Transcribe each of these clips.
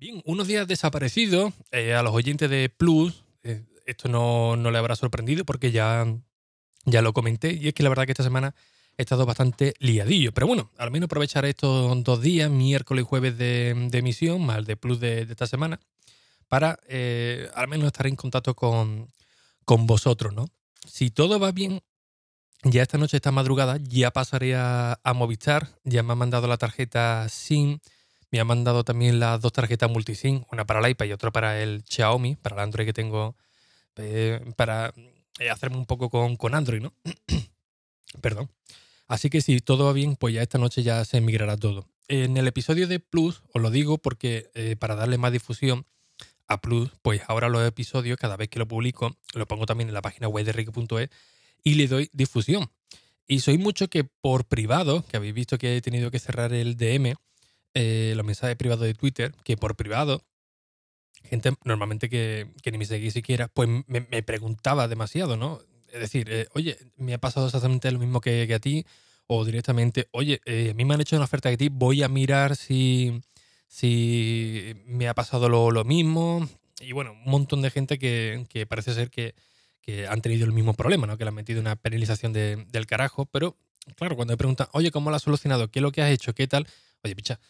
Bien, unos días desaparecido eh, a los oyentes de Plus, eh, esto no, no le habrá sorprendido porque ya ya lo comenté, y es que la verdad que esta semana he estado bastante liadillo. Pero bueno, al menos aprovecharé estos dos días, miércoles y jueves de, emisión, más el de plus de, esta semana, para eh, al menos estar en contacto con, con vosotros, ¿no? Si todo va bien, ya esta noche, esta madrugada, ya pasaré a, Movistar, ya me han mandado la tarjeta SIM, me han mandado también las dos tarjetas multisim, una para el iPad y otra para el Xiaomi, para el Android que tengo, eh, para eh, hacerme un poco con, con Android, ¿no? Perdón. Así que si todo va bien, pues ya esta noche ya se migrará todo. En el episodio de Plus, os lo digo porque eh, para darle más difusión a Plus, pues ahora los episodios, cada vez que lo publico, lo pongo también en la página web de Ricky.es y le doy difusión. Y soy mucho que por privado, que habéis visto que he tenido que cerrar el DM, eh, los mensajes privados de Twitter, que por privado gente normalmente que, ni me seguía siquiera, pues me, preguntaba demasiado, ¿no? Es decir, eh, oye, me ha pasado exactamente lo mismo que, a ti, o directamente, oye, eh, a mí me han hecho una oferta de ti, voy a mirar si, si me ha pasado lo, mismo. Y bueno, un montón de gente que, parece ser que, han tenido el mismo problema, ¿no? Que le han metido una penalización del carajo, pero claro, cuando me preguntan, oye, ¿cómo lo has solucionado? ¿Qué es lo que has hecho? ¿Qué tal? Oye, picha,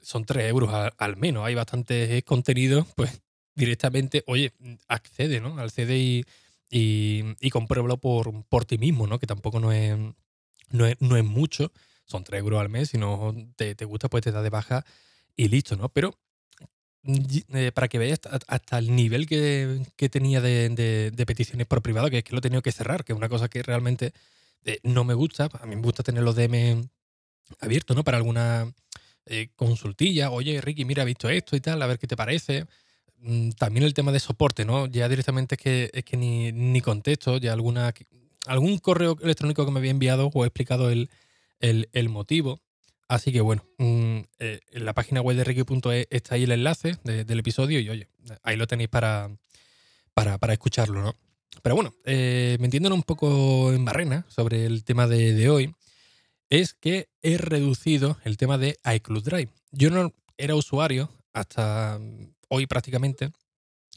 son 3 euros al, menos. Hay bastante contenido, pues directamente, oye, accede, ¿no? Accede y, y, y por, por ti mismo, ¿no? Que tampoco no es, no es, no es mucho. Son 3 euros al mes. Si no te, te gusta, pues te da de baja y listo, ¿no? Pero eh, para que veáis hasta, el nivel que, que tenía de, de, peticiones por privado, que es que lo he tenido que cerrar, que es una cosa que realmente eh, no me gusta. A mí me gusta tener los DM abiertos, ¿no? Para alguna eh, consultilla, oye Ricky, mira, he visto esto y tal, a ver qué te parece. Mm, también el tema de soporte, ¿no? Ya directamente es que, es que ni, ni contesto, ya alguna, algún correo electrónico que me había enviado o he explicado el, el, motivo. Así que bueno, mm, eh, en la página web de Ricky.es está ahí el enlace del episodio y oye, ahí lo tenéis para, para, para escucharlo, ¿no? Pero bueno, eh, metiéndonos un poco en barrena sobre el tema de, de hoy, es que he reducido el tema de iCloud Drive. Yo no era usuario hasta mm, hoy prácticamente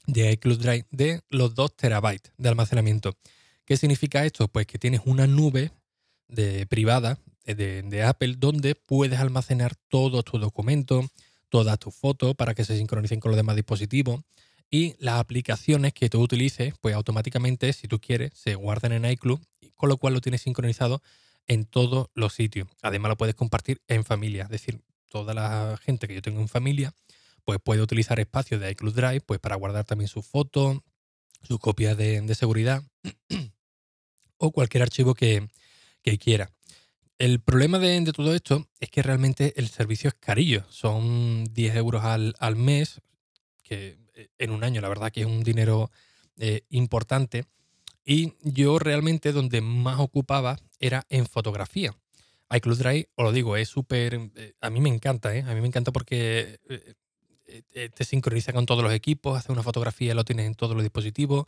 de iCloud Drive de los 2 terabytes de almacenamiento. ¿Qué significa esto? Pues que tienes una nube de, privada eh, de, Apple donde puedes almacenar todos tus documentos, todas tus fotos para que se sincronicen con los demás dispositivos y las aplicaciones que tú utilices, pues automáticamente, si tú quieres, se guardan en iCloud, con lo cual lo tienes sincronizado en todos los sitios. Además lo puedes compartir en familia, es decir, toda la gente que yo tengo en familia pues puede utilizar espacios de iCloud Drive pues para guardar también sus fotos, sus copias de, seguridad o cualquier archivo que, quiera. El problema de, todo esto es que realmente el servicio es carillo. Son 10 euros al, mes, que eh, en un año la verdad que es un dinero eh, importante. Y yo realmente donde más ocupaba era en fotografía. iCloud Drive, os lo digo, es súper... Eh, a mí me encanta, ¿eh? A mí me encanta porque eh, eh, te sincroniza con todos los equipos, hace una fotografía, lo tienes en todos los dispositivos,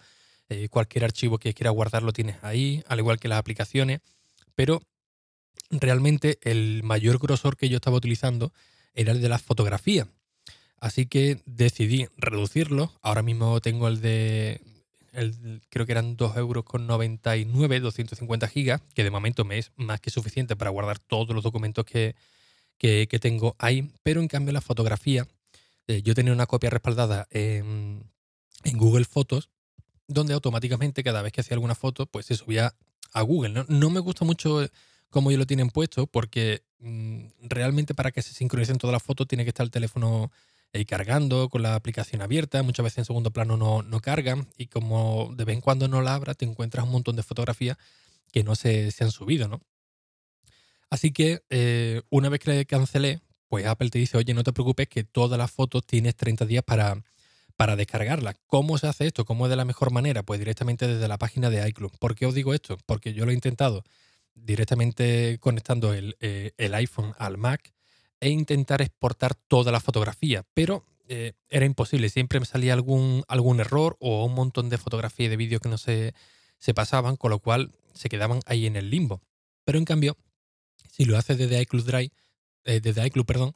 cualquier archivo que quieras guardar lo tienes ahí, al igual que las aplicaciones, pero realmente el mayor grosor que yo estaba utilizando era el de la fotografía. Así que decidí reducirlo. Ahora mismo tengo el de creo que eran 2 euros con 99, 250 gigas, que de momento me es más que suficiente para guardar todos los documentos que, tengo ahí, pero en cambio la fotografía, eh, yo tenía una copia respaldada en, Google Fotos, donde automáticamente cada vez que hacía alguna foto, pues se subía a Google. No, me gusta mucho cómo ellos lo tienen puesto, porque mm, realmente para que se sincronicen todas las fotos tiene que estar el teléfono cargando con la aplicación abierta, muchas veces en segundo plano no, no cargan y como de vez en cuando no la abra te encuentras un montón de fotografías que no se, se han subido, ¿no? Así que eh, una vez que le cancelé, pues Apple te dice, oye, no te preocupes que todas las fotos tienes 30 días para, para descargarlas. ¿Cómo se hace esto? ¿Cómo es de la mejor manera? Pues directamente desde la página de iCloud. ¿Por qué os digo esto? Porque yo lo he intentado directamente conectando el, eh, iPhone al Mac e intentar exportar toda la fotografía, pero eh, era imposible. Siempre me salía algún, algún error o un montón de fotografías y de vídeos que no se, se pasaban, con lo cual se quedaban ahí en el limbo. Pero en cambio, si lo haces desde iCloud Drive, eh, desde iCloud, perdón,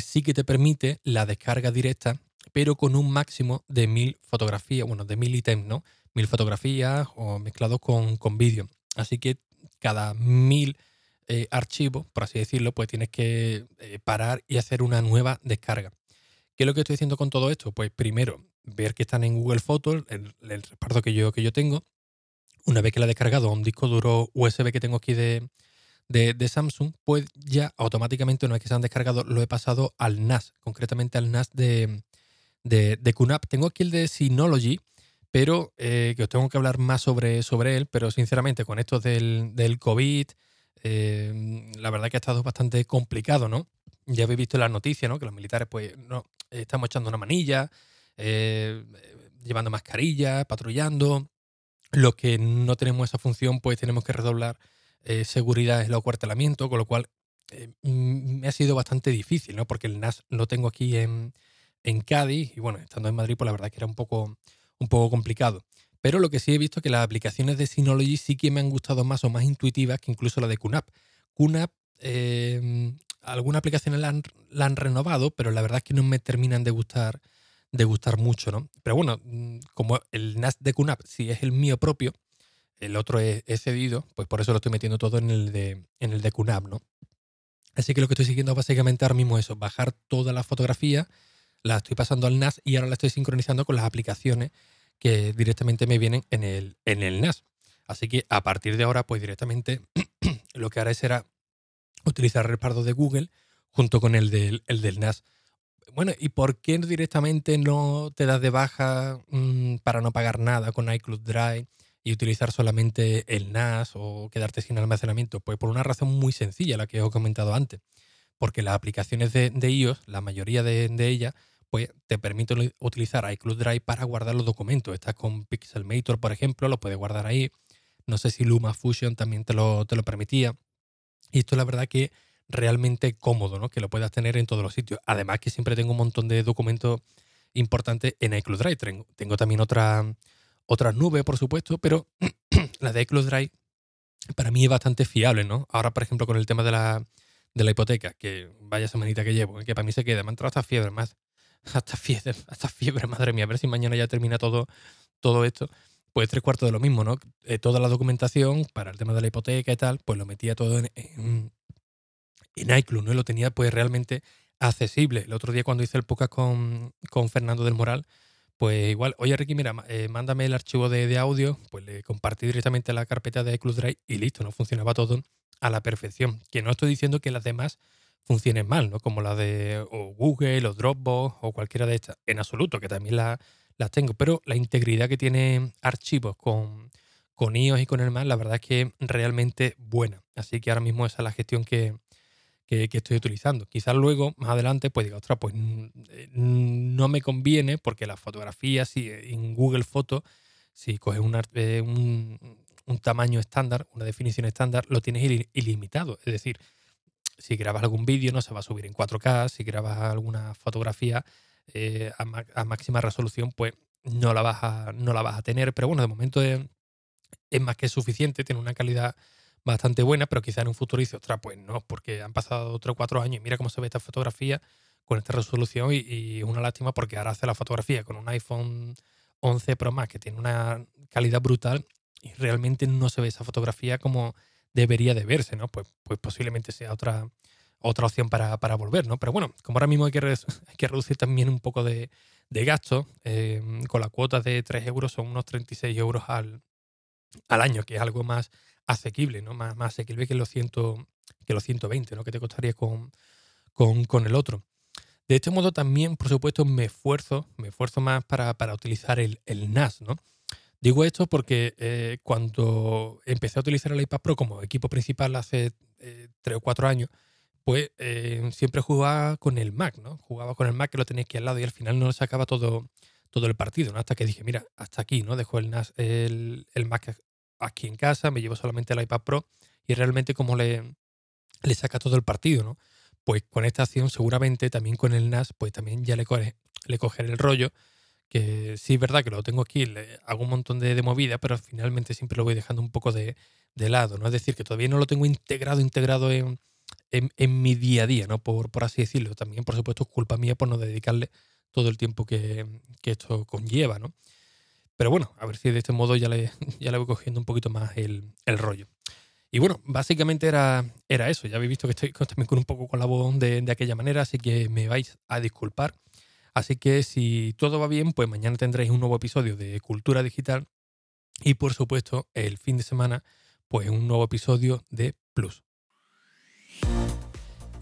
sí que te permite la descarga directa pero con un máximo de mil fotografías, bueno, de mil ítems, ¿no? Mil fotografías o mezclados con, con vídeo. Así que cada mil eh, archivos, por así decirlo, pues tienes que eh, parar y hacer una nueva descarga. ¿Qué es lo que estoy haciendo con todo esto? Pues primero, ver que están en Google Photos, el, el reparto que yo, que yo tengo. Una vez que la he descargado a un disco duro USB que tengo aquí de, de, de, Samsung, pues ya automáticamente, una vez que se han descargado, lo he pasado al NAS, concretamente al NAS de, de, de QNAP. Tengo aquí el de Synology, pero eh, que os tengo que hablar más sobre, sobre él, pero sinceramente con esto del, del COVID, eh, la verdad que ha estado bastante complicado, ¿no? Ya habéis visto en las noticias, ¿no? Que los militares, pues, estamos echando una manilla, eh, llevando mascarilla, patrullando. Los que no tenemos esa función, pues tenemos que redoblar seguridad en el acuartelamiento, con lo cual me ha sido bastante difícil, ¿no? Porque el NAS lo tengo aquí en, en Cádiz y bueno, estando en Madrid, pues la verdad que era un poco, un poco complicado. Pero lo que sí he visto es que las aplicaciones de Synology sí que me han gustado más o más intuitivas que incluso la de QNAP. QNAP, eh, algunas aplicaciones la han, renovado, pero la verdad es que no me terminan de gustar, de gustar mucho, ¿no? Pero bueno, mm, como el NAS de QNAP si es el mío propio, el otro es, cedido, pues por eso lo estoy metiendo todo en el de, en el de QNAP, ¿no? Así que lo que estoy siguiendo básicamente ahora mismo es eso, bajar toda la fotografía, la estoy pasando al NAS y ahora la estoy sincronizando con las aplicaciones que directamente me vienen en el, en el NAS. Así que a partir de ahora, pues directamente lo que haré será utilizar el respaldo de Google junto con el del, el del NAS. Bueno, ¿y por qué directamente no te das de baja mm, para no pagar nada con iCloud Drive y utilizar solamente el NAS o quedarte sin almacenamiento? Pues por una razón muy sencilla, la que os he comentado antes. Porque las aplicaciones de, iOS, la mayoría de, de ellas, pues te permite utilizar iCloud Drive para guardar los documentos. Estás con Pixelmator, por ejemplo, lo puedes guardar ahí. No sé si Luma Fusion también te lo, te lo permitía. Y esto es la verdad que realmente cómodo, ¿no? Que lo puedas tener en todos los sitios. Además que siempre tengo un montón de documentos importantes en iCloud Drive. Tengo, también otra, otras nubes, por supuesto, pero la de iCloud Drive para mí es bastante fiable, ¿no? Ahora, por ejemplo, con el tema de la, de la hipoteca, que vaya semanita que llevo, que para mí se queda, me han entrado hasta fiebre más hasta fiebre, hasta fiebre, madre mía, a ver si mañana ya termina todo, todo esto. Pues tres cuartos de lo mismo, ¿no? Eh, toda la documentación para el tema de la hipoteca y tal, pues lo metía todo en, en, iCloud, ¿no? Y lo tenía pues realmente accesible. El otro día cuando hice el podcast con, con Fernando del Moral, pues igual, oye Ricky, mira, eh, mándame el archivo de, de, audio, pues le compartí directamente la carpeta de iCloud Drive y listo, no funcionaba todo a la perfección. Que no estoy diciendo que las demás funcionen mal, ¿no? Como la de Google o Dropbox o cualquiera de estas. En absoluto, que también las tengo. Pero la integridad que tiene archivos con, con iOS y con el Mac, la verdad es que realmente buena. Así que ahora mismo esa es la gestión que, estoy utilizando. Quizás luego, más adelante, pues diga, ostras, pues no me conviene porque las fotografías si en Google Fotos, si coges eh, un, un, tamaño estándar, una definición estándar, lo tienes ilimitado. Es decir, si grabas algún vídeo no se va a subir en 4K, si grabas alguna fotografía eh, a, máxima resolución, pues no la, vas a, no la vas a tener. Pero bueno, de momento es, más que suficiente, tiene una calidad bastante buena, pero quizá en un futuro dice, otra, pues no, porque han pasado otros cuatro años y mira cómo se ve esta fotografía con esta resolución y, es una lástima porque ahora hace la fotografía con un iPhone 11 Pro Max que tiene una calidad brutal y realmente no se ve esa fotografía como debería de verse, ¿no? Pues, pues posiblemente sea otra, otra opción para, volver, ¿no? Pero bueno, como ahora mismo hay que, hay que reducir también un poco de, gasto, eh, con la cuota de 3 euros son unos 36 euros al, al año, que es algo más asequible, ¿no? Más, más asequible que los, ciento, que los 120, ¿no? Que te costaría con, con, el otro. De este modo también, por supuesto, me esfuerzo, me esfuerzo más para, para utilizar el, el NAS, ¿no? Digo esto porque eh, cuando empecé a utilizar el iPad Pro como equipo principal hace eh, tres o cuatro años, pues eh, siempre jugaba con el Mac, ¿no? Jugaba con el Mac que lo tenía aquí al lado y al final no le sacaba todo, todo el partido, ¿no? Hasta que dije, mira, hasta aquí, ¿no? Dejo el, NAS, el Mac aquí en casa, me llevo solamente el iPad Pro y realmente como le, le saca todo el partido, ¿no? Pues con esta acción seguramente también con el NAS, pues también ya le, coge, le cogeré el rollo, que sí es verdad que lo tengo aquí, hago un montón de, de movida, pero finalmente siempre lo voy dejando un poco de, lado, ¿no? Es decir, que todavía no lo tengo integrado, integrado en en, mi día a día, ¿no? Por, por, así decirlo. También, por supuesto, es culpa mía por no dedicarle todo el tiempo que, esto conlleva, ¿no? Pero bueno, a ver si de este modo ya le, ya le voy cogiendo un poquito más el, rollo. Y bueno, básicamente era, era eso. Ya habéis visto que estoy también con un poco con la voz de, de aquella manera, así que me vais a disculpar. Así que si todo va bien, pues mañana tendréis un nuevo episodio de Cultura Digital y por supuesto el fin de semana, pues un nuevo episodio de Plus.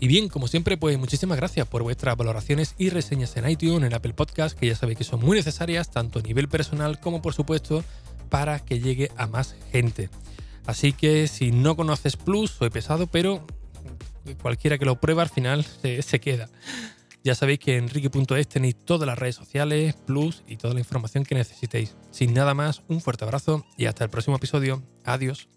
Y bien, como siempre, pues muchísimas gracias por vuestras valoraciones y reseñas en iTunes, en Apple Podcast, que ya sabéis que son muy necesarias, tanto a nivel personal como por supuesto para que llegue a más gente. Así que si no conoces Plus, soy pesado, pero cualquiera que lo prueba al final se, se queda. Ya sabéis que en enrique.es tenéis todas las redes sociales, Plus y toda la información que necesitéis. Sin nada más, un fuerte abrazo y hasta el próximo episodio. Adiós.